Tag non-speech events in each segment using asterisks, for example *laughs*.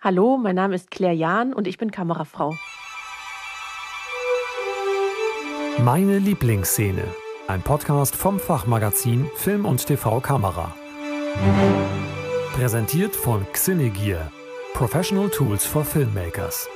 Hallo, mein Name ist Claire Jahn und ich bin Kamerafrau. Meine Lieblingsszene. Ein Podcast vom Fachmagazin Film und TV Kamera. Präsentiert von Xinegear. Professional Tools for Filmmakers.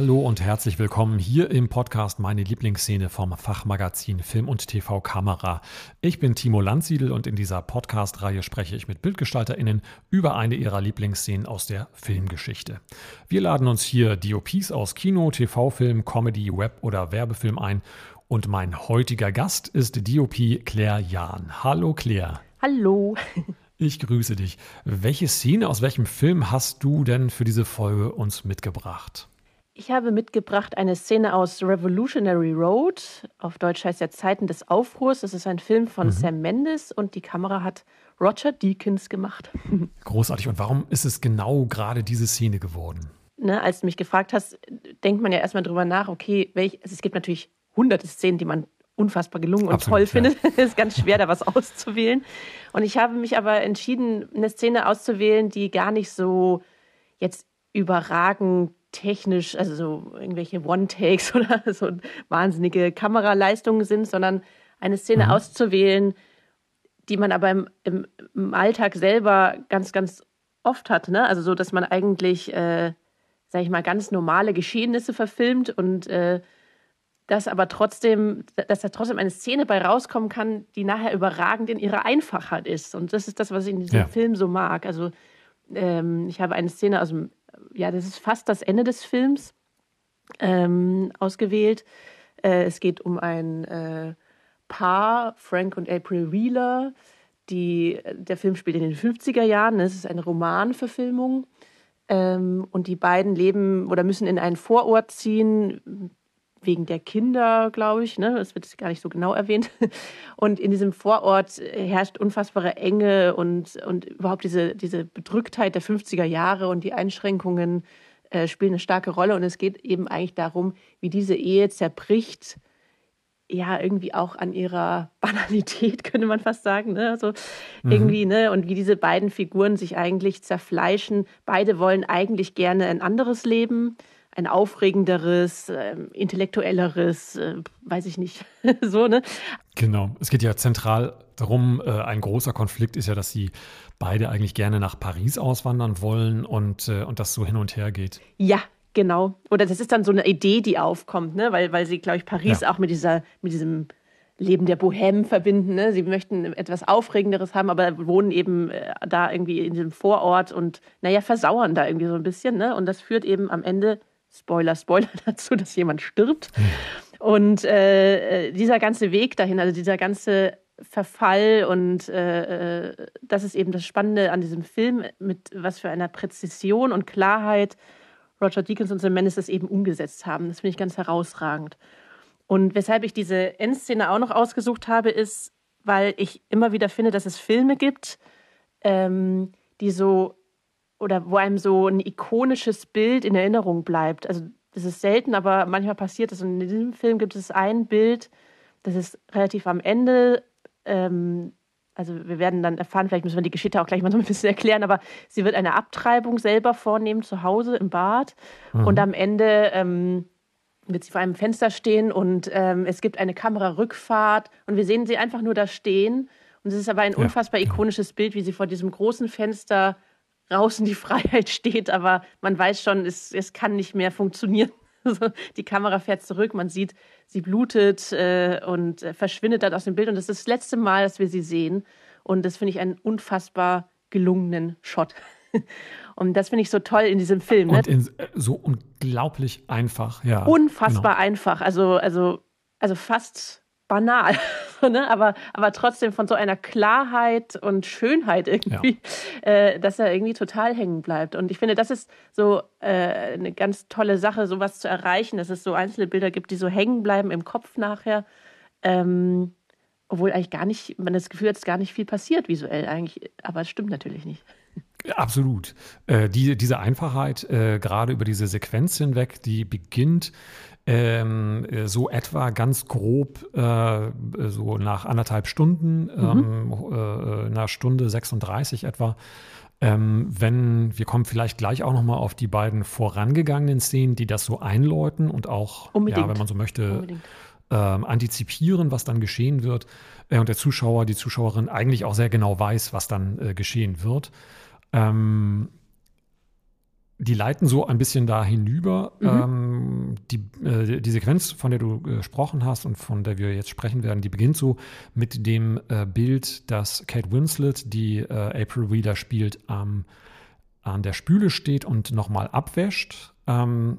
Hallo und herzlich willkommen hier im Podcast Meine Lieblingsszene vom Fachmagazin Film und TV Kamera. Ich bin Timo Landsiedel und in dieser Podcast-Reihe spreche ich mit BildgestalterInnen über eine ihrer Lieblingsszenen aus der Filmgeschichte. Wir laden uns hier DOPs aus Kino, TV-Film, Comedy, Web- oder Werbefilm ein und mein heutiger Gast ist DOP Claire Jahn. Hallo Claire. Hallo. Ich grüße dich. Welche Szene aus welchem Film hast du denn für diese Folge uns mitgebracht? Ich habe mitgebracht eine Szene aus Revolutionary Road. Auf Deutsch heißt er Zeiten des Aufruhrs. Das ist ein Film von mhm. Sam Mendes und die Kamera hat Roger Deakins gemacht. *laughs* Großartig. Und warum ist es genau gerade diese Szene geworden? Ne, als du mich gefragt hast, denkt man ja erstmal drüber nach, okay, welch, also es gibt natürlich hunderte Szenen, die man unfassbar gelungen und Absolut, toll findet. Ja. *laughs* es ist ganz schwer, da was auszuwählen. Und ich habe mich aber entschieden, eine Szene auszuwählen, die gar nicht so jetzt überragend technisch, also so irgendwelche One-Takes *laughs* oder so wahnsinnige Kameraleistungen sind, sondern eine Szene mhm. auszuwählen, die man aber im, im, im, Alltag selber ganz, ganz oft hat. Ne? Also so, dass man eigentlich, äh, sag ich mal, ganz normale Geschehnisse verfilmt und äh, dass aber trotzdem, dass da trotzdem eine Szene bei rauskommen kann, die nachher überragend in ihrer Einfachheit ist. Und das ist das, was ich in diesem ja. Film so mag. Also ähm, ich habe eine Szene aus dem ja, das ist fast das Ende des Films ähm, ausgewählt. Äh, es geht um ein äh, Paar, Frank und April Wheeler. Die, der Film spielt in den 50er Jahren. Es ist eine Romanverfilmung. Ähm, und die beiden leben oder müssen in einen Vorort ziehen, wegen der Kinder, glaube ich. Ne? Das wird gar nicht so genau erwähnt. *laughs* Und in diesem Vorort herrscht unfassbare Enge und, und überhaupt diese, diese Bedrücktheit der 50er Jahre und die Einschränkungen äh, spielen eine starke Rolle. Und es geht eben eigentlich darum, wie diese Ehe zerbricht. Ja, irgendwie auch an ihrer *laughs* Banalität, könnte man fast sagen. Ne? Also mhm. irgendwie, ne? Und wie diese beiden Figuren sich eigentlich zerfleischen. Beide wollen eigentlich gerne ein anderes Leben ein aufregenderes, äh, intellektuelleres, äh, weiß ich nicht, *laughs* so, ne? Genau. Es geht ja zentral darum, äh, ein großer Konflikt ist ja, dass sie beide eigentlich gerne nach Paris auswandern wollen und, äh, und das so hin und her geht. Ja, genau. Oder das ist dann so eine Idee, die aufkommt, ne? Weil, weil sie, glaube ich, Paris ja. auch mit dieser, mit diesem Leben der Bohème verbinden. Ne? Sie möchten etwas Aufregenderes haben, aber wohnen eben da irgendwie in diesem Vorort und naja, versauern da irgendwie so ein bisschen. Ne? Und das führt eben am Ende Spoiler, Spoiler *laughs* dazu, dass jemand stirbt. Und äh, äh, dieser ganze Weg dahin, also dieser ganze Verfall und äh, äh, das ist eben das Spannende an diesem Film, mit was für einer Präzision und Klarheit Roger Deakins und Sam Mendes das eben umgesetzt haben. Das finde ich ganz herausragend. Und weshalb ich diese Endszene auch noch ausgesucht habe, ist, weil ich immer wieder finde, dass es Filme gibt, ähm, die so oder wo einem so ein ikonisches Bild in Erinnerung bleibt. Also das ist selten, aber manchmal passiert das. Und in diesem Film gibt es ein Bild, das ist relativ am Ende. Ähm, also wir werden dann erfahren, vielleicht müssen wir die Geschichte auch gleich mal so ein bisschen *laughs* erklären, aber sie wird eine Abtreibung selber vornehmen zu Hause im Bad. Mhm. Und am Ende ähm, wird sie vor einem Fenster stehen und ähm, es gibt eine Kamerarückfahrt und wir sehen sie einfach nur da stehen. Und es ist aber ein unfassbar ikonisches Bild, wie sie vor diesem großen Fenster draußen die *laughs* Freiheit steht, aber man weiß schon, es, es kann nicht mehr funktionieren. *laughs* Also die Kamera fährt zurück, man sieht, sie blutet äh, und äh, verschwindet dann aus dem Bild. Und das ist das letzte Mal, dass wir sie sehen. Und das finde ich einen unfassbar gelungenen Shot. *laughs* Und das finde ich so toll in diesem Film. Ne? Und in, äh, so unglaublich einfach, ja. Unfassbar genau. einfach. Also, also, also fast banal, *laughs* ne? aber, aber trotzdem von so einer Klarheit und Schönheit irgendwie, ja. äh, dass er irgendwie total hängen bleibt. Und ich finde, das ist so äh, eine ganz tolle Sache, sowas zu erreichen, dass es so einzelne Bilder gibt, die so hängen bleiben im Kopf nachher. Ähm, obwohl eigentlich gar nicht, man das Gefühl hat, es gar nicht viel passiert visuell eigentlich, aber es stimmt natürlich nicht. Absolut. Äh, die, diese Einfachheit, äh, gerade über diese Sequenz hinweg, die beginnt Ähm, so etwa ganz grob, äh, so nach anderthalb Stunden, mhm. ähm, äh, einer Stunde 36 etwa. Ähm, wenn, wir kommen vielleicht gleich auch nochmal auf die beiden vorangegangenen Szenen, die das so einläuten und auch, ja, wenn man so möchte, ähm, antizipieren, was dann geschehen wird. Äh, und der Zuschauer, die Zuschauerin eigentlich auch sehr genau weiß, was dann äh, geschehen wird. Ähm, die leiten so ein bisschen da hinüber. Mhm. Ähm, die, äh, die Sequenz, von der du äh, gesprochen hast und von der wir jetzt sprechen werden, die beginnt so mit dem äh, Bild, dass Kate Winslet, die äh, April Wheeler spielt, ähm, an der Spüle steht und nochmal abwäscht. Ähm,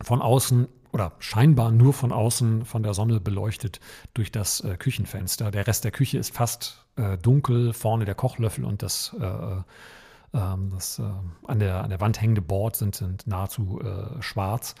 von außen oder scheinbar nur von außen von der Sonne beleuchtet durch das äh, Küchenfenster. Der Rest der Küche ist fast äh, dunkel, vorne der Kochlöffel und das das äh, an, der, an der Wand hängende Board sind, sind nahezu äh, schwarz.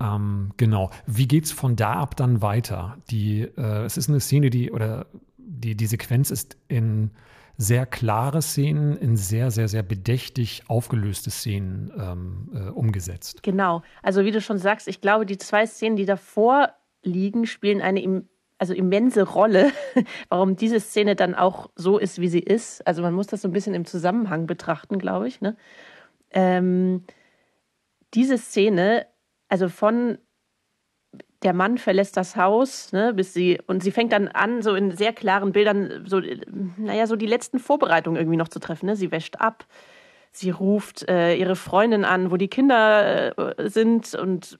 Ähm, genau. Wie geht es von da ab dann weiter? Die, äh, es ist eine Szene, die, oder die, die Sequenz ist in sehr klare Szenen, in sehr, sehr, sehr bedächtig aufgelöste Szenen ähm, äh, umgesetzt. Genau. Also wie du schon sagst, ich glaube, die zwei Szenen, die davor liegen, spielen eine im also immense Rolle, *laughs* warum diese Szene dann auch so ist, wie sie ist. Also man muss das so ein bisschen im Zusammenhang betrachten, glaube ich. Ne? Ähm, diese Szene, also von der Mann verlässt das Haus, ne, bis sie, und sie fängt dann an, so in sehr klaren Bildern, so, naja, so die letzten Vorbereitungen irgendwie noch zu treffen. Ne? Sie wäscht ab, sie ruft äh, ihre Freundin an, wo die Kinder äh, sind und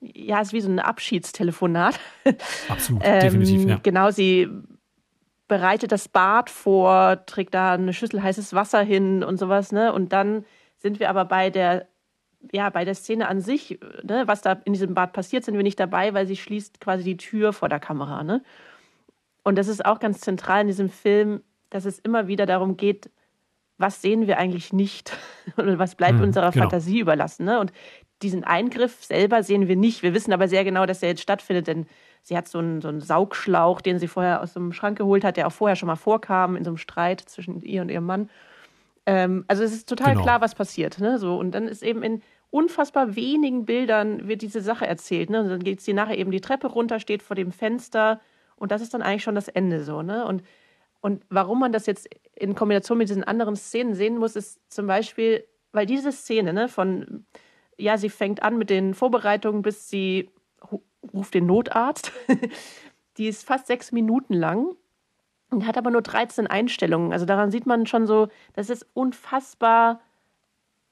ja, es ist wie so ein Abschiedstelefonat. *laughs* Absolut, ähm, definitiv, ja. Genau, sie bereitet das Bad vor, trägt da eine Schüssel heißes Wasser hin und sowas, ne? Und dann sind wir aber bei der, ja, bei der Szene an sich, ne? was da in diesem Bad passiert, sind wir nicht dabei, weil sie schließt quasi die Tür vor der Kamera, ne? Und das ist auch ganz zentral in diesem Film, dass es immer wieder darum geht, was sehen wir eigentlich nicht *laughs* und was bleibt hm, unserer genau. Fantasie überlassen. Ne? Und diesen Eingriff selber sehen wir nicht. Wir wissen aber sehr genau, dass er jetzt stattfindet, denn sie hat so einen, so einen Saugschlauch, den sie vorher aus dem Schrank geholt hat, der auch vorher schon mal vorkam in so einem Streit zwischen ihr und ihrem Mann. Ähm, also es ist total genau. klar, was passiert. Ne? So, und dann ist eben in unfassbar wenigen Bildern wird diese Sache erzählt. Ne? Und dann geht sie nachher eben die Treppe runter, steht vor dem Fenster und das ist dann eigentlich schon das Ende so. Ne? Und, und warum man das jetzt in Kombination mit diesen anderen Szenen sehen muss, ist zum Beispiel, weil diese Szene ne, von ja, sie fängt an mit den Vorbereitungen, bis sie ruft den Notarzt. *laughs* die ist fast sechs Minuten lang und hat aber nur 13 Einstellungen. Also daran sieht man schon so, das ist unfassbar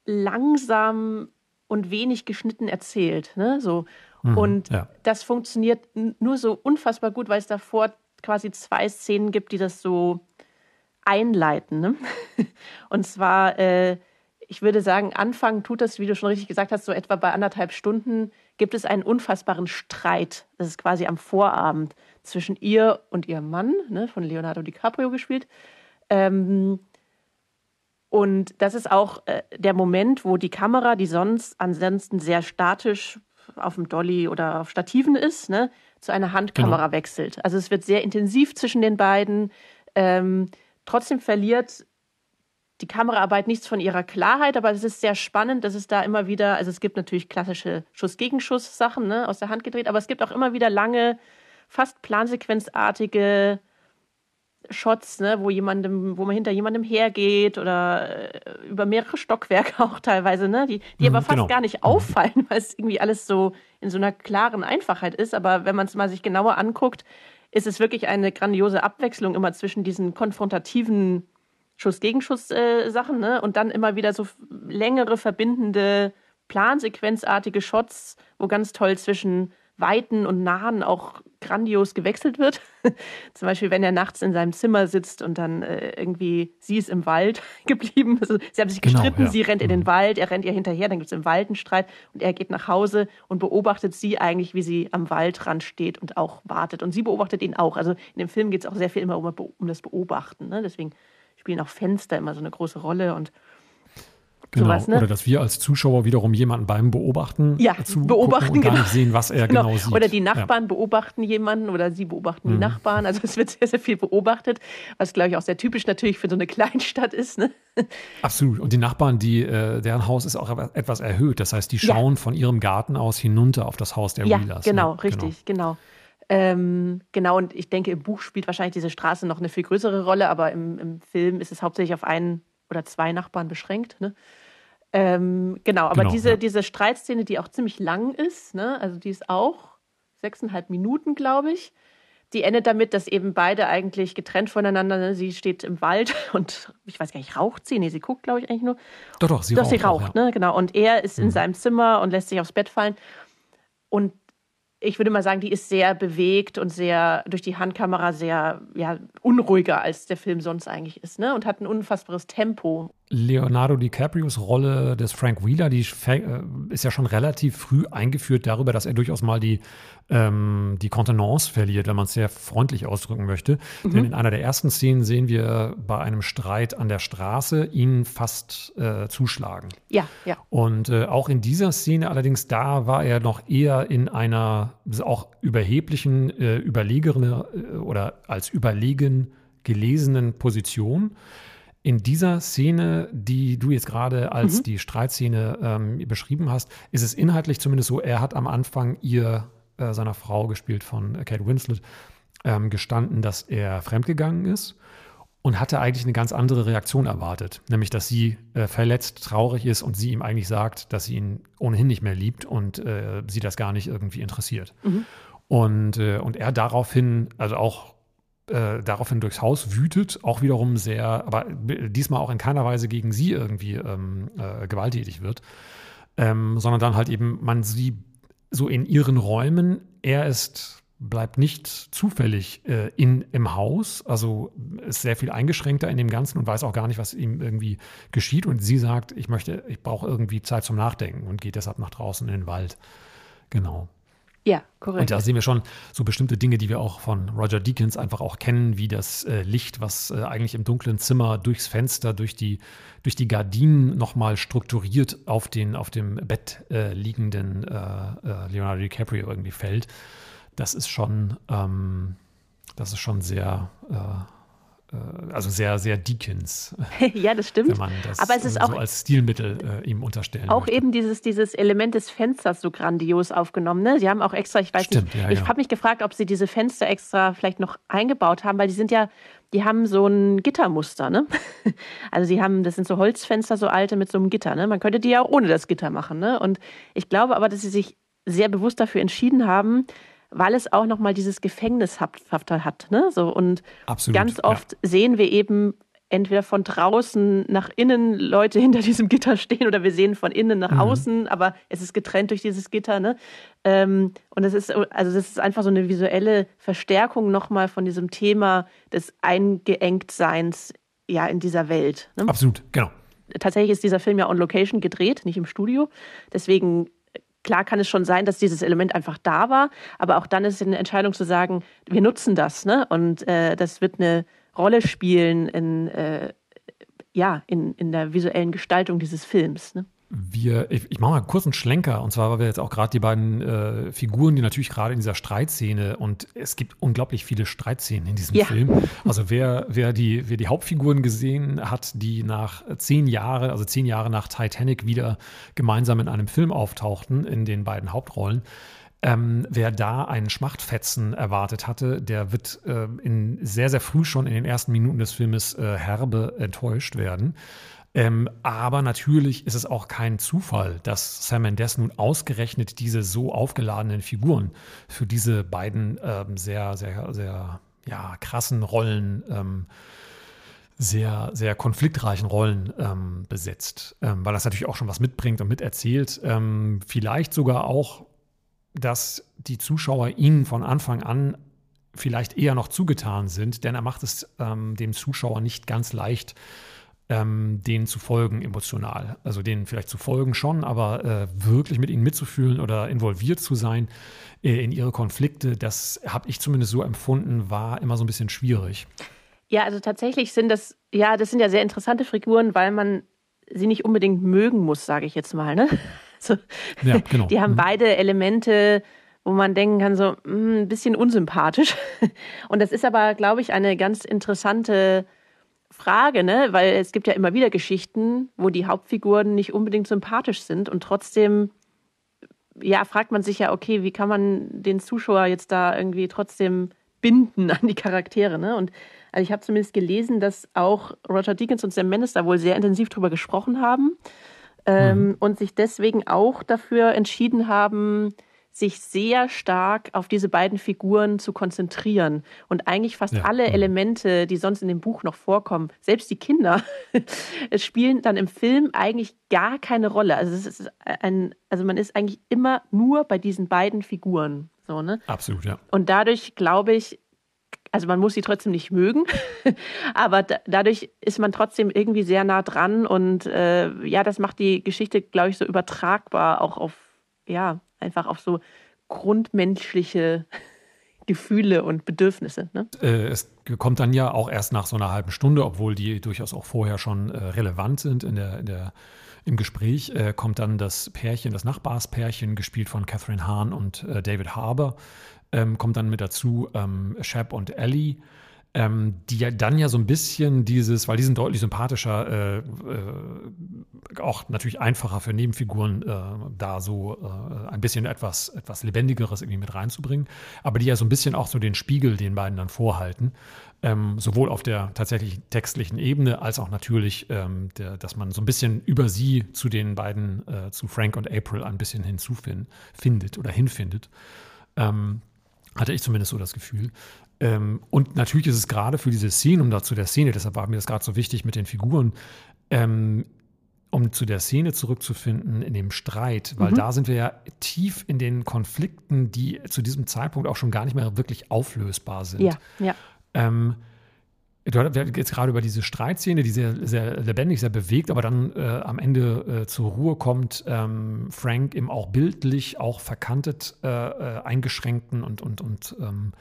langsam und wenig geschnitten erzählt. Ne? So. Mhm, und ja. das funktioniert nur so unfassbar gut, weil es davor quasi zwei Szenen gibt, die das so einleiten. Ne? *laughs* Und zwar äh, ich würde sagen, anfangen tut das, wie du schon richtig gesagt hast, so etwa bei anderthalb Stunden gibt es einen unfassbaren Streit. Das ist quasi am Vorabend zwischen ihr und ihrem Mann, ne, von Leonardo DiCaprio gespielt. Ähm, und das ist auch äh, der Moment, wo die Kamera, die sonst ansonsten sehr statisch auf dem Dolly oder auf Stativen ist, ne, zu einer Handkamera genau. wechselt. Also es wird sehr intensiv zwischen den beiden. Ähm, trotzdem verliert die Kameraarbeit nichts von ihrer Klarheit, aber es ist sehr spannend, dass es da immer wieder, also es gibt natürlich klassische Schuss-Gegenschuss-Sachen ne, aus der Hand gedreht, aber es gibt auch immer wieder lange, fast plansequenzartige Shots, ne, wo jemandem, wo man hinter jemandem hergeht oder äh, über mehrere Stockwerke *laughs* auch teilweise, ne, die, die mhm, aber fast genau. gar nicht auffallen, weil es irgendwie alles so in so einer klaren Einfachheit ist. Aber wenn man es mal sich genauer anguckt, ist es wirklich eine grandiose Abwechslung immer zwischen diesen konfrontativen Schuss-Gegenschuss-Sachen, äh, ne? Und dann immer wieder so längere, verbindende, plansequenzartige Shots, wo ganz toll zwischen Weiten und Nahen auch grandios gewechselt wird. *laughs* Zum Beispiel, wenn er nachts in seinem Zimmer sitzt und dann äh, irgendwie, sie ist im Wald *laughs* geblieben. Also, sie haben sich genau, gestritten, genau, ja. sie rennt in den mhm. Wald, er rennt ihr hinterher, dann gibt es im Wald einen Streit und er geht nach Hause und beobachtet sie eigentlich, wie sie am Waldrand steht und auch wartet. Und sie beobachtet ihn auch. Also in dem Film geht es auch sehr viel immer um, um das Beobachten. Ne? Deswegen spielen auch Fenster immer so eine große Rolle und Genau. Sowas, ne? Oder dass wir als Zuschauer wiederum jemanden beim Beobachten ja, beobachten und gar genau. nicht sehen, was er genau, genau sieht. Oder die Nachbarn ja. beobachten jemanden oder sie beobachten mhm. die Nachbarn. Also es wird sehr, sehr viel beobachtet, was glaube ich auch sehr typisch natürlich für so eine Kleinstadt ist. Ne? Absolut. Und die Nachbarn, die, äh, deren Haus ist auch etwas erhöht. Das heißt, die schauen ja. von ihrem Garten aus hinunter auf das Haus der ja, Wheelers. Genau, ne? richtig, genau. Genau. Ähm, genau, und ich denke, im Buch spielt wahrscheinlich diese Straße noch eine viel größere Rolle, aber im, im Film ist es hauptsächlich auf einen oder zwei Nachbarn beschränkt. Ne? Ähm, genau, aber genau, diese, ja. diese Streitszene, die auch ziemlich lang ist, ne? also die ist auch sechseinhalb Minuten, glaube ich. Die endet damit, dass eben beide eigentlich getrennt voneinander, ne? sie steht im Wald *laughs* und ich weiß gar nicht, raucht sie? Nee, sie guckt, glaube ich, eigentlich nur. Doch, doch, sie doch, raucht. Sie raucht, auch, ja. ne? genau. Und er ist mhm. in seinem Zimmer und lässt sich aufs Bett fallen. Und ich würde mal sagen, die ist sehr bewegt und sehr durch die Handkamera sehr ja, unruhiger, als der Film sonst eigentlich ist, ne? Und hat ein unfassbares Tempo. Leonardo DiCaprios Rolle des Frank Wheeler, die äh, ist ja schon relativ früh eingeführt darüber, dass er durchaus mal die, ähm, die Kontenance verliert, wenn man es sehr freundlich ausdrücken möchte. Mhm. Denn in einer der ersten Szenen sehen wir bei einem Streit an der Straße ihn fast äh, zuschlagen. Ja, ja. Und äh, auch in dieser Szene allerdings, da war er noch eher in einer auch überheblichen, äh, überlegeren äh, oder als überlegen gelesenen Position in dieser Szene, die du jetzt gerade als mhm. die Streitszene ähm, beschrieben hast, ist es inhaltlich zumindest so, er hat am Anfang ihr, äh, seiner Frau, gespielt von Kate Winslet, ähm, gestanden, dass er fremdgegangen ist und hatte eigentlich eine ganz andere Reaktion erwartet, nämlich dass sie äh, verletzt, traurig ist und sie ihm eigentlich sagt, dass sie ihn ohnehin nicht mehr liebt und äh, sie das gar nicht irgendwie interessiert. Mhm. Und, äh, und er daraufhin, also auch äh, daraufhin durchs Haus wütet, auch wiederum sehr, aber diesmal auch in keiner Weise gegen sie irgendwie ähm, äh, gewalttätig wird, ähm, sondern dann halt eben man sie so in ihren Räumen, er ist bleibt nicht zufällig äh, in, im Haus, also ist sehr viel eingeschränkter in dem Ganzen und weiß auch gar nicht, was ihm irgendwie geschieht. Und sie sagt, ich möchte, ich brauche irgendwie Zeit zum Nachdenken und geht deshalb nach draußen in den Wald. Genau. Ja, korrekt. Und da sehen wir schon so bestimmte Dinge, die wir auch von Roger Deakins einfach auch kennen, wie das äh, Licht, was äh, eigentlich im dunklen Zimmer durchs Fenster, durch die, durch die Gardinen nochmal strukturiert auf, den, auf dem Bett äh, liegenden äh, äh, Leonardo DiCaprio irgendwie fällt. Das ist schon, ähm, das ist schon sehr äh, also sehr, sehr Deakins. *laughs* ja, das stimmt. Wenn man das Aber es ist auch so als Stilmittel äh, ihm unterstellen Auch möchte. eben dieses, dieses Element des Fensters so grandios aufgenommen. Ne? Sie haben auch extra, ich weiß stimmt, nicht, ja, ich ja. habe mich gefragt, ob sie diese Fenster extra vielleicht noch eingebaut haben, weil die sind ja, die haben so ein Gittermuster, ne? *laughs* Also sie haben, das sind so Holzfenster, so alte mit so einem Gitter, ne? Man könnte die ja auch ohne das Gitter machen, ne? Und ich glaube aber, dass sie sich sehr bewusst dafür entschieden haben, weil es auch nochmal dieses Gefängnishafte hat. Ne? So, und Absolut, ganz oft ja. sehen wir eben entweder von draußen nach innen Leute *laughs* hinter diesem Gitter stehen oder wir sehen von innen nach mhm. außen, aber es ist getrennt durch dieses Gitter. Ne? Ähm, und es ist, also das ist einfach so eine visuelle Verstärkung nochmal von diesem Thema des Eingeengtseins ja, in dieser Welt. Ne? Absolut, genau. Tatsächlich ist dieser Film ja on Location gedreht, nicht im Studio. Deswegen Klar kann es schon sein, dass dieses Element einfach da war, aber auch dann ist es eine Entscheidung zu sagen, wir nutzen das, ne? Und äh, das wird eine Rolle spielen in, äh, ja, in, in der visuellen Gestaltung dieses Films. Ne? Wir, ich, ich mache mal kurz einen Schlenker, und zwar, weil wir jetzt auch gerade die beiden äh, Figuren, die natürlich gerade in dieser Streitszene, und es gibt unglaublich viele Streitszenen in diesem ja. Film. Also wer, wer, die, wer die Hauptfiguren gesehen hat, die nach zehn Jahren, also zehn Jahre nach Titanic wieder gemeinsam in einem Film auftauchten, in den beiden Hauptrollen, ähm, wer da einen Schmachtfetzen erwartet hatte, der wird äh, in sehr, sehr früh schon in den ersten Minuten des Filmes äh, herbe enttäuscht werden. Ähm, aber natürlich ist es auch kein Zufall, dass Sam Mendes nun ausgerechnet diese so aufgeladenen Figuren für diese beiden ähm, sehr, sehr, sehr ja, krassen Rollen ähm, sehr, sehr konfliktreichen Rollen ähm, besetzt, ähm, weil das natürlich auch schon was mitbringt und miterzählt. Ähm, vielleicht sogar auch, dass die Zuschauer ihnen von Anfang an vielleicht eher noch zugetan sind, denn er macht es dem Zuschauer nicht ganz leicht, ähm, denen zu folgen emotional. Also denen vielleicht zu folgen schon, aber äh, wirklich mit ihnen mitzufühlen oder involviert zu sein äh, in ihre Konflikte, das habe ich zumindest so empfunden, war immer so ein bisschen schwierig. Ja, also tatsächlich sind das, ja, das sind ja sehr interessante Figuren, weil man sie nicht unbedingt mögen muss, sage ich jetzt mal. Ne? *laughs* Also, ja, genau. Die haben mhm. beide Elemente, wo man denken kann, so hm, ein bisschen unsympathisch. *laughs* Und das ist aber, glaube ich, eine ganz interessante Frage, ne? weil es gibt ja immer wieder Geschichten, wo die Hauptfiguren nicht unbedingt sympathisch sind und trotzdem ja, fragt man sich ja, okay, wie kann man den Zuschauer jetzt da irgendwie trotzdem binden an die Charaktere, ne? Und also ich habe zumindest gelesen, dass auch Roger Deakins und Sam Mendes da wohl sehr intensiv drüber gesprochen haben ähm, mhm. und sich deswegen auch dafür entschieden haben, sich sehr stark auf diese beiden Figuren zu konzentrieren und eigentlich fast ja. alle mhm. Elemente, die sonst in dem Buch noch vorkommen, selbst die Kinder, *laughs* spielen dann im Film eigentlich gar keine Rolle. Also es ist ein, also man ist eigentlich immer nur bei diesen beiden Figuren. So, ne? Absolut, ja. Und dadurch glaube ich, also man muss sie trotzdem nicht mögen, *laughs* aber da, dadurch ist man trotzdem irgendwie sehr nah dran und äh, ja, das macht die Geschichte, glaube ich, so übertragbar auch auf ja einfach auf so grundmenschliche *laughs* Gefühle und Bedürfnisse. Ne? Äh, es kommt dann ja auch erst nach so einer halben Stunde, obwohl die durchaus auch vorher schon äh, relevant sind in der, in der, im Gespräch, äh, kommt dann das Pärchen, das Nachbarspärchen, gespielt von Catherine Hahn und David Harbour, ähm, kommt dann mit dazu, ähm, Shep und Ellie ähm, die ja dann ja so ein bisschen dieses, weil die sind deutlich sympathischer, äh, äh, auch natürlich einfacher für Nebenfiguren äh, da so äh, ein bisschen etwas, etwas Lebendigeres irgendwie mit reinzubringen, aber die ja so ein bisschen auch so den Spiegel den beiden dann vorhalten. Ähm, sowohl auf der tatsächlich textlichen Ebene als auch natürlich, ähm, der, dass man so ein bisschen über sie zu den beiden, äh, zu Frank und April ein bisschen hinzufindet oder hinfindet. Ähm, hatte ich zumindest so das Gefühl. Ähm, und natürlich ist es gerade für diese Szene, um dazu der Szene, deshalb war mir das gerade so wichtig mit den Figuren, ähm, um zu der Szene zurückzufinden, in dem Streit, weil mhm. da sind wir ja tief in den Konflikten, die zu diesem Zeitpunkt auch schon gar nicht mehr wirklich auflösbar sind. Ja, ja. Ähm, Du hast jetzt gerade über diese Streitszene, die sehr, sehr lebendig, sehr bewegt, aber dann äh, am Ende äh, zur Ruhe kommt, ähm, Frank im auch bildlich, auch verkantet, äh, äh eingeschränkten und, und, und ähm,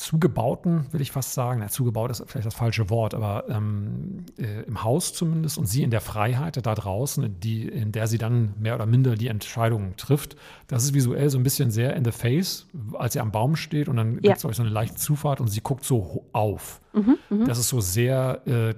zugebauten, will ich fast sagen. Ja, zugebaut ist vielleicht das falsche Wort, aber ähm, äh, im Haus zumindest und sie in der Freiheit da draußen, die, in der sie dann mehr oder minder die Entscheidungen trifft. Das ist visuell so ein bisschen sehr in the face, als sie am Baum steht und dann ja. gibt es euch so eine leichte Zufahrt und sie guckt so auf. Mhm, mh. Das ist so sehr äh,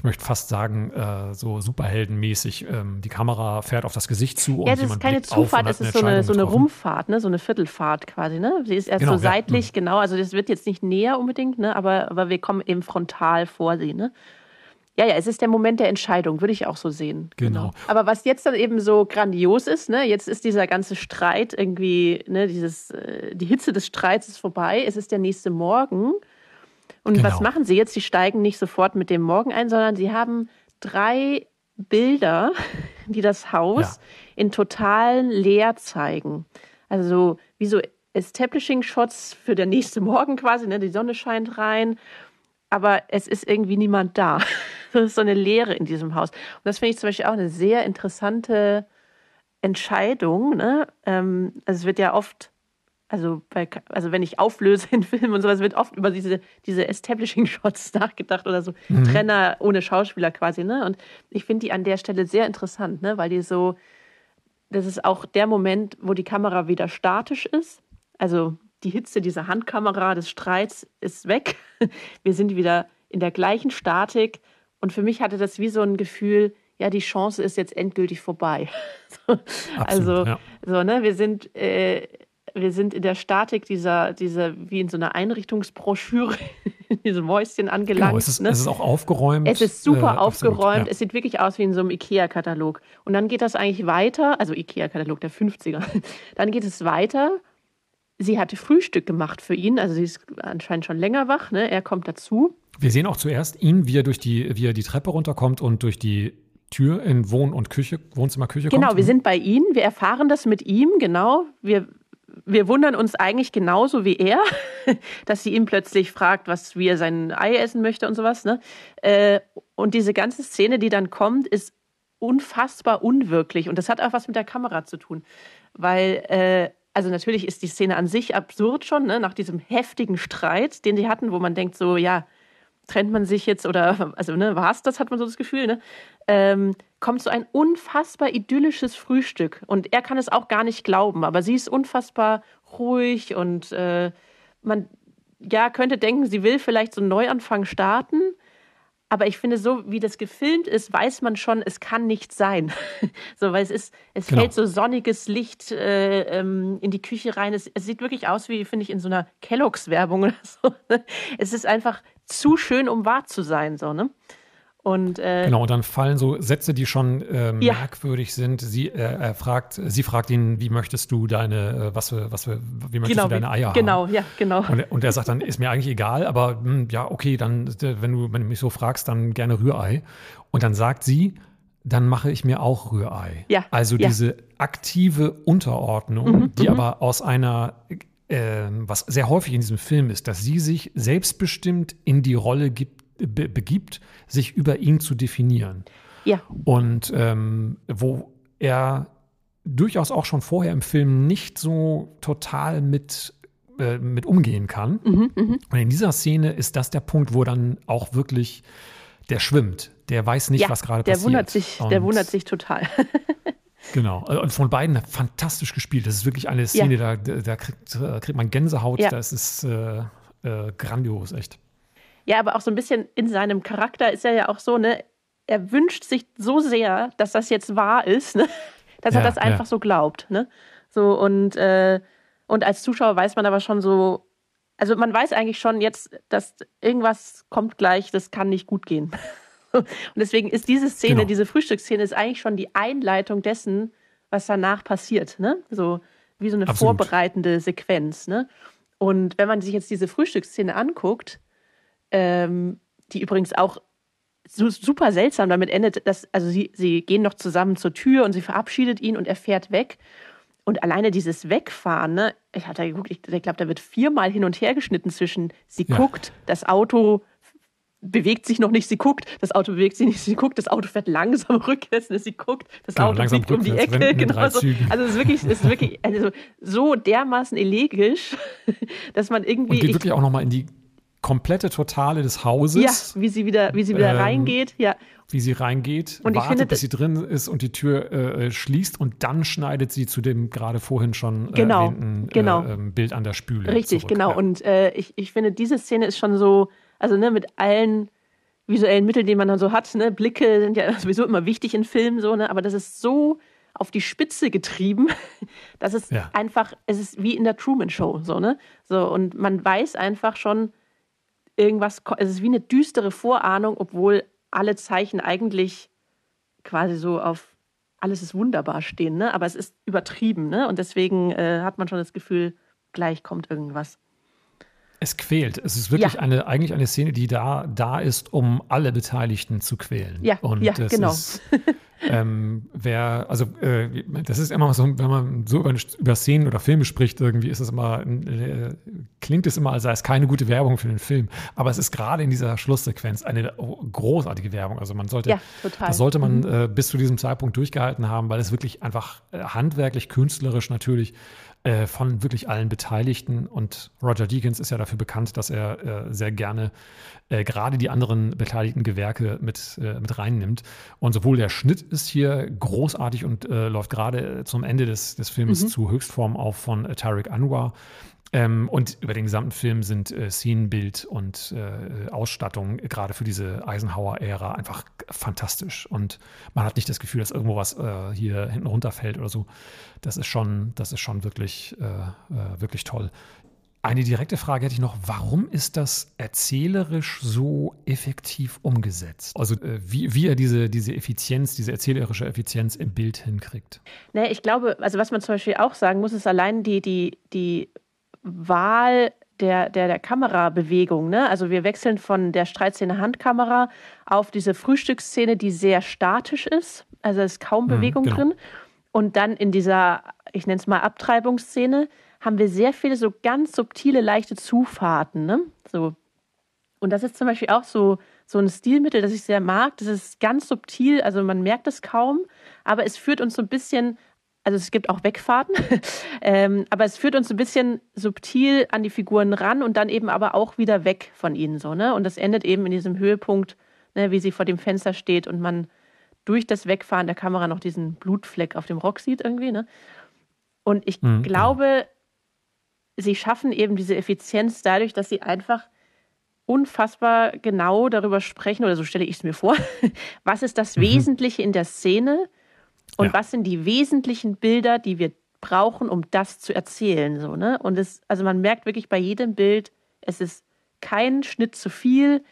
ich möchte fast sagen, äh, so superheldenmäßig. Ähm, die Kamera fährt auf das Gesicht zu. Ja, das ist keine Zufahrt, es ist so eine, so eine Rumpfahrt, ne? so eine Viertelfahrt quasi. Ne? Sie ist erst genau, so seitlich, ja. genau. Also das wird jetzt nicht näher unbedingt, ne? aber, aber wir kommen eben frontal vor sie. Ne? Ja, ja, es ist der Moment der Entscheidung, würde ich auch so sehen. Genau. genau. Aber was jetzt dann eben so grandios ist, ne, jetzt ist dieser ganze Streit irgendwie, ne, dieses, äh, die Hitze des Streits ist vorbei, es ist der nächste Morgen. Und genau. was machen sie jetzt? Sie steigen nicht sofort mit dem Morgen ein, sondern sie haben drei Bilder, *laughs* die das Haus ja. in totalen Leer zeigen. Also wie so Establishing-Shots für der nächste *laughs* Morgen quasi, ne? die Sonne scheint rein, aber es ist irgendwie niemand da. *laughs* Das ist so eine Leere in diesem Haus. Und das finde ich zum Beispiel auch eine sehr interessante Entscheidung. Ne? Ähm, also es wird ja oft also, bei, also wenn ich auflöse in *laughs* Filmen und sowas, wird oft über diese, diese Establishing-Shots *laughs* nachgedacht oder so mhm. Trenner ohne Schauspieler quasi, ne? Und ich finde die an der Stelle sehr interessant, ne? Weil die so, das ist auch der Moment, wo die Kamera wieder statisch ist. Also die Hitze dieser Handkamera des Streits ist weg. *laughs* Wir sind wieder in der gleichen Statik. Und für mich hatte das wie so ein Gefühl, ja, die Chance ist jetzt endgültig vorbei. Absolut, also, ja. so, ne, wir sind äh, wir sind in der Statik dieser, dieser wie in so einer Einrichtungsbroschüre, *laughs* diese Mäuschen angelangt. Genau, es, ist, ne? es ist auch aufgeräumt. Es ist super äh, aufgeräumt. Absolut, ja. Es sieht wirklich aus wie in so einem IKEA-Katalog. Und dann geht das eigentlich weiter, also IKEA-Katalog der 50er. *laughs* Dann geht es weiter. Sie hatte Frühstück gemacht für ihn, also sie ist anscheinend schon länger wach. Ne? Er kommt dazu. Wir sehen auch zuerst ihn, wie er durch die, wie er die Treppe runterkommt und durch die Tür in Wohn- und Küche, Wohnzimmer, Küche genau, kommt. Genau, wir sind bei ihm, wir erfahren das mit ihm, genau. Wir wir wundern uns eigentlich genauso wie er, *laughs* dass sie ihn plötzlich fragt, was, wie er sein Ei essen möchte und sowas. Ne? Äh, und diese ganze Szene, die dann kommt, ist unfassbar unwirklich. Und das hat auch was mit der Kamera zu tun. Weil, äh, also natürlich ist die Szene an sich absurd schon, ne? nach diesem heftigen Streit, den sie hatten, wo man denkt, so, ja, trennt man sich jetzt oder, also, ne, war es das, hat man so das Gefühl, ne? Ähm, kommt so ein unfassbar idyllisches Frühstück. Und er kann es auch gar nicht glauben, aber sie ist unfassbar ruhig und äh, man ja könnte denken, sie will vielleicht so einen Neuanfang starten. Aber ich finde, so wie das gefilmt ist, weiß man schon, es kann nicht sein. *laughs* so, weil es ist, es genau. fällt so sonniges Licht äh, ähm, in die Küche rein. Es, es, sieht wirklich aus wie, finde ich, in so einer Kelloggs-Werbung oder so. *laughs* es ist einfach zu schön, um wahr zu sein, so, ne? Und, äh, genau, und dann fallen so Sätze, die schon äh, ja. merkwürdig sind. Sie, äh, er fragt, sie fragt ihn, wie möchtest du deine, äh, was für, was für, wie möchtest genau, du deine Eier genau, haben? Genau, ja, genau. Und, und, er sagt dann, ist mir eigentlich egal, aber mh, hm, ja, okay, dann, wenn du, wenn du mich so fragst, dann gerne Rührei. Und dann sagt sie, dann mache ich mir auch Rührei. Ja, also ja. diese aktive Unterordnung, mhm, die mhm. aber aus einer äh, was sehr häufig in diesem Film ist, dass sie sich selbstbestimmt in die Rolle gibt, be begibt, sich über ihn zu definieren. Ja. Und ähm, wo er durchaus auch schon vorher im Film nicht so total mit, äh, mit umgehen kann. Mhm, mh. Und in dieser Szene ist das der Punkt, wo dann auch wirklich der schwimmt. Der weiß nicht, ja, was gerade passiert. Wundert sich, der wundert sich total. *laughs* Genau. Äh, und von beiden fantastisch gespielt. Das ist wirklich eine Szene, ja. da, da, kriegt, da, kriegt, man Gänsehaut. Ja. Das ist äh, äh, grandios, echt. Ja, aber auch so ein bisschen in seinem Charakter ist er ja auch so, ne? Er wünscht sich so sehr, dass das jetzt wahr ist, ne? *laughs* dass ja, er das einfach ja. so glaubt, ne? So und, äh, und als Zuschauer weiß man aber schon so, also man weiß eigentlich schon jetzt, dass irgendwas kommt gleich, das kann nicht gut gehen. *laughs* und deswegen ist diese Szene, genau. diese Frühstücksszene, ist eigentlich schon die Einleitung dessen, was danach passiert, ne? So wie so eine Absolut. vorbereitende Sequenz, ne? Und wenn man sich jetzt diese Frühstücksszene anguckt, ähm, die übrigens auch so super seltsam damit endet, dass, also sie, sie gehen noch zusammen zur Tür und sie verabschiedet ihn und er fährt weg. Und alleine dieses Wegfahren, ne, ich hatte geguckt, ich, ich glaube, da wird viermal hin und her geschnitten zwischen sie ja. guckt, das Auto bewegt sich noch nicht, sie guckt, das Auto bewegt sich nicht, sie guckt, das Auto fährt langsam *laughs* rückwärts, ne, sie guckt, das genau, Auto biegt um die Ecke. Genau so. Also es ist wirklich, es ist wirklich *laughs* also so dermaßen elegisch, *laughs* dass man irgendwie. Und geht wirklich auch nochmal in die komplette Totale des Hauses. Ja, wie sie wieder, wie sie wieder ähm, reingeht, ja. Wie sie reingeht, und wartet, finde, bis sie drin ist und die Tür äh, schließt und dann schneidet sie zu dem gerade vorhin schon äh, genau, erwähnten genau. Äh, Bild an der Spüle. Richtig, zurück. genau. Ja. Und äh, ich, ich finde, diese Szene ist schon so, also ne, mit allen visuellen Mitteln, die man dann so hat, ne, Blicke sind ja *laughs* sowieso immer wichtig in Filmen, so, ne, aber das ist so auf die Spitze getrieben, *laughs* dass es ja. einfach, es ist wie in der Truman Show, so, ne? So, und man weiß einfach schon, irgendwas, es ist wie eine düstere Vorahnung, obwohl alle Zeichen eigentlich quasi so auf alles ist wunderbar stehen, ne? aber es ist übertrieben ne? und deswegen äh, hat man schon das Gefühl, gleich kommt irgendwas. Es quält. Es ist wirklich ja. eine, eigentlich eine Szene, die da, da ist, um alle Beteiligten zu quälen. Ja, und ja genau. Ist, ähm, wer, also äh, das ist immer so, wenn man so über, über, Szenen oder Filme spricht, irgendwie ist es immer, äh, klingt es immer, als sei es keine gute Werbung für den Film. Aber es ist gerade in dieser Schlusssequenz eine großartige Werbung. Also man sollte, ja, das sollte man mhm. äh, bis zu diesem Zeitpunkt durchgehalten haben, weil es wirklich einfach äh, handwerklich, künstlerisch natürlich äh, von wirklich allen Beteiligten. Und Roger Deakins ist ja dafür bekannt, dass er äh, sehr gerne äh, gerade die anderen beteiligten Gewerke mit, äh, mit reinnimmt. Und sowohl der Schnitt ist hier großartig und äh, läuft gerade zum Ende des, des Films mhm. zu Höchstform auf von Tarek Anwar. Ähm, und über den gesamten Film sind äh, Szenenbild und äh, Ausstattung gerade für diese Eisenhower-Ära einfach fantastisch. Und man hat nicht das Gefühl, dass irgendwo was äh, hier hinten runterfällt oder so. Das ist schon, das ist schon wirklich, äh, äh, wirklich toll. Eine direkte Frage hätte ich noch. Warum ist das erzählerisch so effektiv umgesetzt? Also äh, wie, wie er diese, diese Effizienz, diese erzählerische Effizienz im Bild hinkriegt? Nee, ich glaube, also was man zum Beispiel auch sagen muss, ist allein die, die, die Wahl der, der, der Kamerabewegung. Ne? Also wir wechseln von der Streitszene Handkamera auf diese Frühstücksszene, die sehr statisch ist. Also es ist kaum mhm, Bewegung genau. drin. Und dann in dieser, ich nenne es mal Abtreibungsszene, haben wir sehr viele so ganz subtile, leichte Zufahrten. Ne? So. Und das ist zum Beispiel auch so, so ein Stilmittel, das ich sehr mag. Das ist ganz subtil, also man merkt es kaum, aber es führt uns so ein bisschen also es gibt auch Wegfahrten, *laughs* ähm, aber es führt uns ein bisschen subtil an die Figuren ran und dann eben aber auch wieder weg von ihnen so, ne? Und das endet eben in diesem Höhepunkt, ne, wie sie vor dem Fenster steht und man durch das Wegfahren der Kamera noch diesen Blutfleck auf dem Rock sieht irgendwie, ne? Und ich mhm. glaube, sie schaffen eben diese Effizienz dadurch, dass sie einfach unfassbar genau darüber sprechen, oder so stelle ich es mir vor, *laughs* was ist das mhm. Wesentliche in der Szene und ja. was sind die wesentlichen Bilder, die wir brauchen, um das zu erzählen. So, ne? Und es, also man merkt wirklich bei jedem Bild, es ist kein Schnitt zu viel,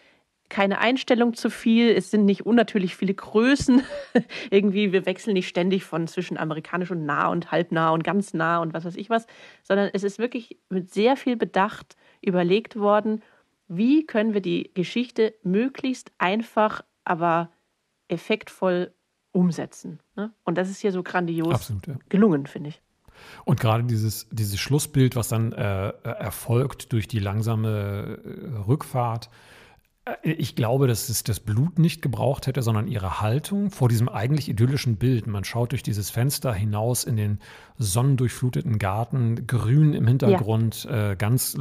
keine Einstellung zu viel, es sind nicht unnatürlich viele Größen. *laughs* Irgendwie, wir wechseln nicht ständig von zwischen amerikanisch und nah und halbnah und ganz nah und was weiß ich was, sondern es ist wirklich mit sehr viel Bedacht überlegt worden, wie können wir die Geschichte möglichst einfach, aber effektvoll umsetzen. Ne? Und das ist hier so grandios Absolut, ja. gelungen, finde ich. Und gerade dieses, dieses Schlussbild, was dann äh, erfolgt durch die langsame äh, Rückfahrt, äh, ich glaube, dass es das Blut nicht gebraucht hätte, sondern ihre Haltung vor diesem eigentlich idyllischen Bild. Man schaut durch dieses Fenster hinaus in den sonnendurchfluteten Garten, grün im Hintergrund, ja. äh, ganz,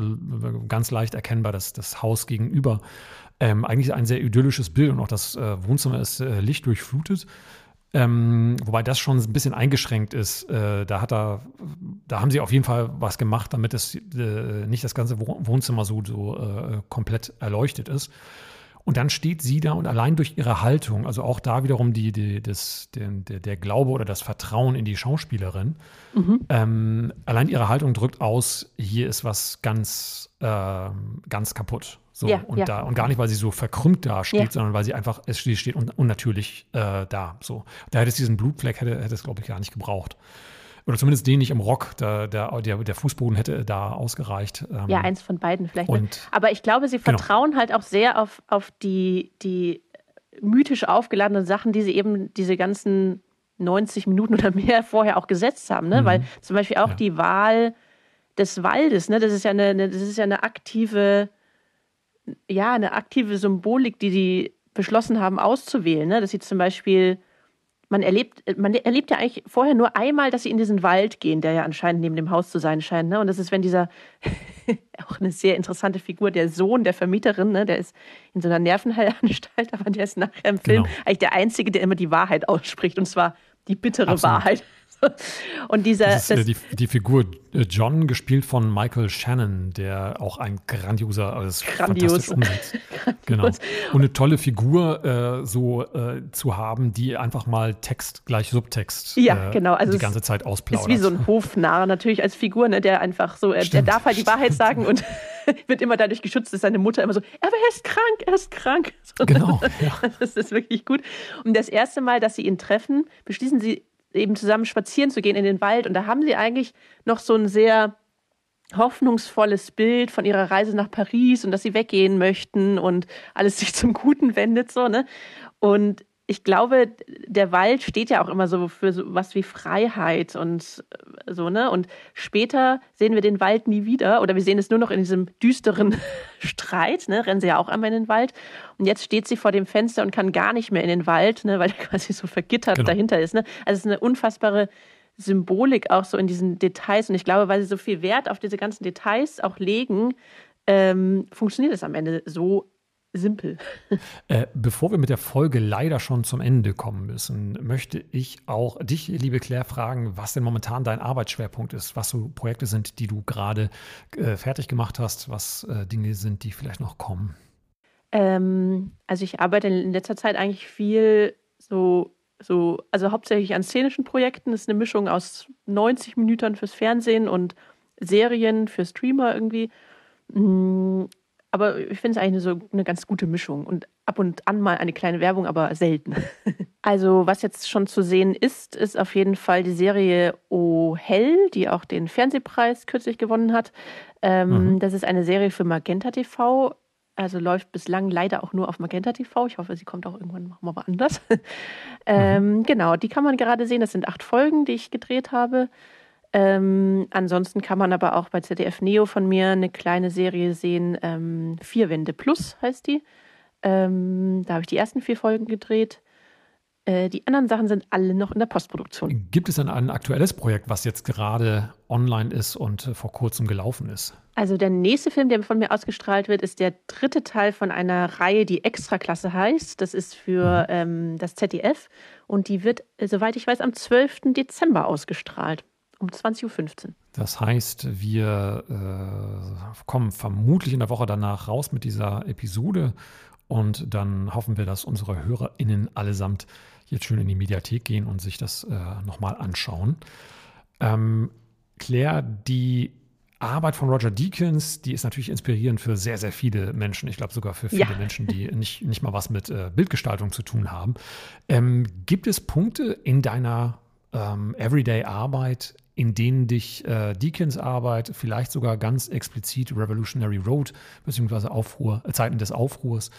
ganz leicht erkennbar das, das Haus gegenüber. Ähm, eigentlich ein sehr idyllisches Bild und auch das äh, Wohnzimmer ist äh, lichtdurchflutet. Ähm, wobei das schon ein bisschen eingeschränkt ist. Äh, da hat er, da haben sie auf jeden Fall was gemacht, damit es äh, nicht das ganze Wohnzimmer so, so äh, komplett erleuchtet ist. Und dann steht sie da und allein durch ihre Haltung, also auch da wiederum die, die, das, der, der, Glaube oder das Vertrauen in die Schauspielerin, mhm. ähm, allein ihre Haltung drückt aus, hier ist was ganz, äh, ganz kaputt. So, ja, und, ja. Da, und gar nicht, weil sie so verkrümmt da steht, ja. sondern weil sie einfach, es steht un, unnatürlich äh, da. So. Da hätte es diesen Blutfleck, hätte, hätte es, glaube ich, gar nicht gebraucht. Oder zumindest den nicht im Rock. Der, der, der Fußboden hätte da ausgereicht. Ähm, ja, eins von beiden vielleicht. Und, Aber ich glaube, sie genau. vertrauen genau. halt auch sehr auf, auf die, die mythisch aufgeladenen Sachen, die sie eben diese ganzen 90 Minuten oder mehr vorher auch gesetzt haben. Ne? Mhm. Weil zum Beispiel auch die Wahl des Waldes, ne? das, ist ja eine, das ist ja eine aktive, ja, eine aktive Symbolik, die sie beschlossen haben auszuwählen. Ne? Dass sie zum Beispiel man erlebt, man erlebt ja eigentlich vorher nur einmal, dass sie in diesen Wald gehen, der ja anscheinend neben dem Haus zu sein scheint. Ne? Und das ist, wenn dieser, *laughs* auch eine sehr interessante Figur, der Sohn der Vermieterin, ne? der ist in so einer Nervenheilanstalt, *laughs* aber der ist nachher im Film genau. eigentlich der Einzige, der immer die Wahrheit ausspricht. Und zwar die bittere Absolut. Wahrheit. *laughs* Und dieser. Das ist, das, die, die, Figur äh, John, gespielt von Michael Shannon, der auch ein grandioser, also grandios. umsetzt. *laughs* genau. Und eine tolle Figur äh, so äh, zu haben, die einfach mal Text gleich Subtext ja, äh, genau. also die ganze Zeit ausplaudert. Ist wie so ein Hofnarr natürlich als Figur, ne, der einfach so, Stimmt. der darf halt die Wahrheit sagen und *laughs* wird immer dadurch geschützt, dass seine Mutter immer so, aber er ist krank, er ist krank. So, genau. Ja. Das ist wirklich gut. Und das erste Mal, dass sie ihn treffen, beschließen sie eben zusammen spazieren zu gehen in den Wald. Und da haben sie eigentlich noch so ein sehr hoffnungsvolles Bild von ihrer Reise nach Paris und dass sie weggehen möchten und alles *laughs* sich zum Guten wendet, so, ne? Und ich glaube, der Wald steht ja auch immer so für so was wie Freiheit und äh, so, ne? Und später sehen wir den Wald nie wieder oder wir sehen es nur noch in diesem düsteren *laughs* Streit, ne? Rennen sie ja auch einmal in den Wald. Und jetzt steht sie vor dem Fenster und kann gar nicht mehr in den Wald, ne? Weil er *laughs* quasi so vergittert genau. dahinter ist, ne? Also es ist eine unfassbare Symbolik auch so in diesen Details. Und ich glaube, weil sie so viel Wert auf diese ganzen Details auch legen, ähm, funktioniert es am Ende so simpel. Äh, bevor wir mit der Folge leider schon zum Ende kommen müssen, möchte ich auch dich, liebe Claire, fragen, was denn momentan dein Arbeitsschwerpunkt ist, was so Projekte sind, die du gerade äh, fertig gemacht hast, was äh, Dinge sind, die vielleicht noch kommen. Ähm, also ich arbeite in letzter Zeit eigentlich viel so, so, also hauptsächlich an szenischen Projekten. Das ist eine Mischung aus 90 Minuten fürs Fernsehen und Serien für Streamer irgendwie. Aber ich finde es eigentlich so eine ganz gute Mischung und ab und an mal eine kleine Werbung, aber selten. *laughs* also, was jetzt schon zu sehen ist, ist auf jeden Fall die Serie O Hell, die auch den Fernsehpreis kürzlich gewonnen hat. Ähm, mhm. Das ist eine Serie für Magenta TV. Also läuft bislang leider auch nur auf Magenta TV. Ich hoffe, sie kommt auch irgendwann mal woanders. *laughs* ähm, mhm. Genau, die kann man gerade sehen. Das sind acht Folgen, die ich gedreht habe. Ähm, ansonsten kann man aber auch bei ZDF Neo von mir eine kleine Serie sehen. Ähm, vier Wände Plus heißt die. Ähm, da habe ich die ersten vier Folgen gedreht. Äh, die anderen Sachen sind alle noch in der Postproduktion. Gibt es denn ein aktuelles Projekt, was jetzt gerade online ist und äh, vor kurzem gelaufen ist? Also der nächste Film, der von mir ausgestrahlt wird, ist der dritte Teil von einer Reihe, die Extraklasse heißt. Das ist für mhm. ähm, das ZDF und die wird, äh, soweit ich weiß, am 12. Dezember ausgestrahlt. Um 20.15 Uhr. Das heißt, wir äh, kommen vermutlich in der Woche danach raus mit dieser Episode und dann hoffen wir, dass unsere HörerInnen allesamt jetzt schön in die Mediathek gehen und sich das äh, nochmal anschauen. Ähm, Claire, die Arbeit von Roger Deakins, die ist natürlich inspirierend für sehr, sehr viele Menschen. Ich glaube sogar für viele ja. *laughs* Menschen, die nicht, nicht mal was mit äh, Bildgestaltung zu tun haben. Ähm, gibt es Punkte in deiner ähm, Everyday-Arbeit, in denen dich äh, Deakins Arbeit, vielleicht sogar ganz explizit Revolutionary Road, beziehungsweise Aufruhr, äh, Zeiten des Aufruhrs,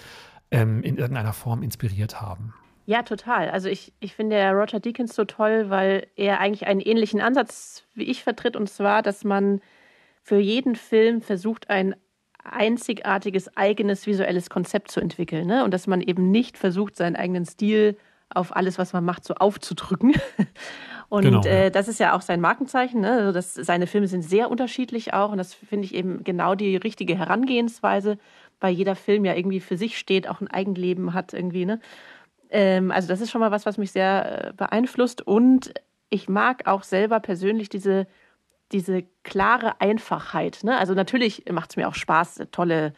ähm, in irgendeiner Form inspiriert haben? Ja, total. Also ich, ich finde Roger Deakins so toll, weil er eigentlich einen ähnlichen Ansatz wie ich vertritt, und zwar, dass man für jeden Film versucht, ein einzigartiges, eigenes visuelles Konzept zu entwickeln. Ne? Und dass man eben nicht versucht, seinen eigenen Stil auf alles, was man macht, so aufzudrücken. *laughs* Und genau, ja. äh, das ist ja auch sein Markenzeichen. Ne? Also das, seine Filme sind sehr unterschiedlich auch. Und das finde ich eben genau die richtige Herangehensweise, weil jeder Film ja irgendwie für sich steht, auch ein Eigenleben hat irgendwie. Ne? Ähm, also das ist schon mal was, was mich sehr äh, beeinflusst. Und ich mag auch selber persönlich diese, diese klare Einfachheit. Ne? Also natürlich macht es mir auch Spaß, tolle,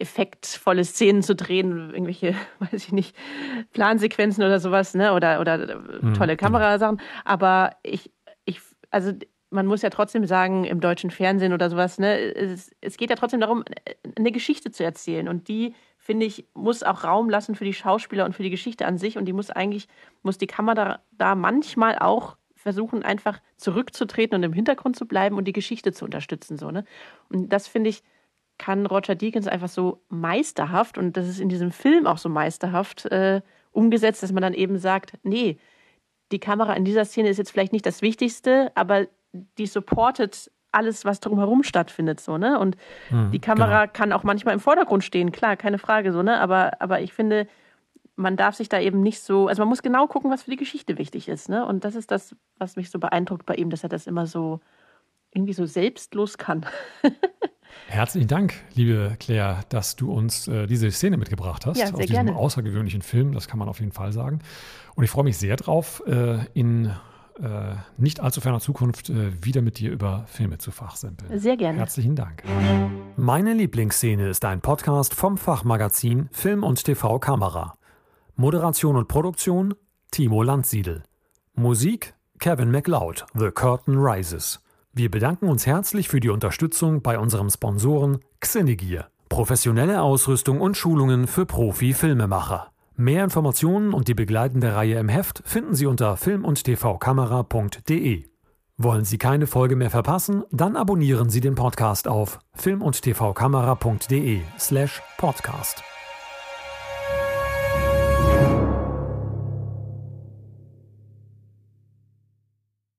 effektvolle Szenen zu drehen, irgendwelche, *laughs* weiß ich nicht, Plansequenzen oder sowas, ne? Oder, oder mhm, tolle genau. Kamerasachen. Aber ich, ich, also man muss ja trotzdem sagen, im deutschen Fernsehen oder sowas, ne, es, es geht ja trotzdem darum, eine Geschichte zu erzählen. Und die finde ich, muss auch Raum lassen für die Schauspieler und für die Geschichte an sich. Und die muss eigentlich, muss die Kamera da manchmal auch versuchen, einfach zurückzutreten und im Hintergrund zu bleiben und die Geschichte zu unterstützen. So, ne? Und das finde ich, kann Roger Deakins einfach so meisterhaft und das ist in diesem Film auch so meisterhaft äh, umgesetzt, dass man dann eben sagt, nee, die Kamera in dieser Szene ist jetzt vielleicht nicht das Wichtigste, aber die supportet alles, was drumherum stattfindet, so, ne? Und mhm, die Kamera genau. kann auch manchmal im Vordergrund stehen, klar, keine Frage, so, ne? Aber, aber ich finde, man darf sich da eben nicht so, also man muss genau gucken, was für die Geschichte wichtig ist, ne? Und das ist das, was mich so beeindruckt bei ihm, dass er das immer so irgendwie so selbstlos kann. *laughs* Herzlichen Dank, liebe Claire, dass du uns äh, diese Szene mitgebracht hast ja, aus diesem gerne. außergewöhnlichen Film. Das kann man auf jeden Fall sagen. Und ich freue mich sehr drauf, äh, in äh, nicht allzu ferner Zukunft äh, wieder mit dir über Filme zu fachsimpeln. Sehr gerne. Herzlichen Dank. Meine Lieblingsszene ist ein Podcast vom Fachmagazin Film und TV Kamera. Moderation und Produktion Timo Landsiedel. Musik Kevin MacLeod, The Curtain Rises. Wir bedanken uns herzlich für die Unterstützung bei unserem Sponsoren Xenegear. Professionelle Ausrüstung und Schulungen für Profi-Filmemacher. Mehr Informationen und die begleitende Reihe im Heft finden Sie unter film- und tvkamera.de. Wollen Sie keine Folge mehr verpassen? Dann abonnieren Sie den Podcast auf film- und tvkamera.de slash podcast.